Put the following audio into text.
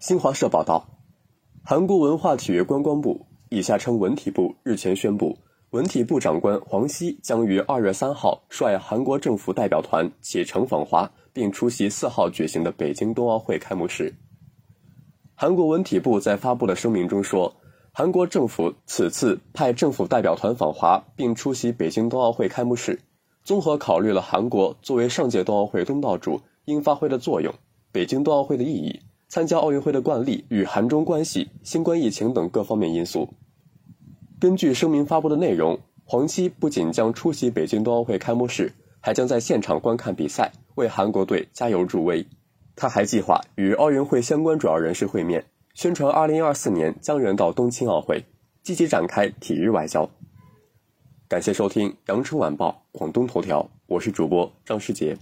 新华社报道，韩国文化体育观光部（以下称文体部）日前宣布，文体部长官黄熙将于二月三号率韩国政府代表团启程访华，并出席四号举行的北京冬奥会开幕式。韩国文体部在发布的声明中说，韩国政府此次派政府代表团访华，并出席北京冬奥会开幕式，综合考虑了韩国作为上届冬奥会东道主应发挥的作用。北京冬奥会的意义、参加奥运会的惯例与韩中关系、新冠疫情等各方面因素。根据声明发布的内容，黄熙不仅将出席北京冬奥会开幕式，还将在现场观看比赛，为韩国队加油助威。他还计划与奥运会相关主要人士会面，宣传2024年将人到东京奥会，积极展开体育外交。感谢收听《羊城晚报·广东头条》，我是主播张世杰。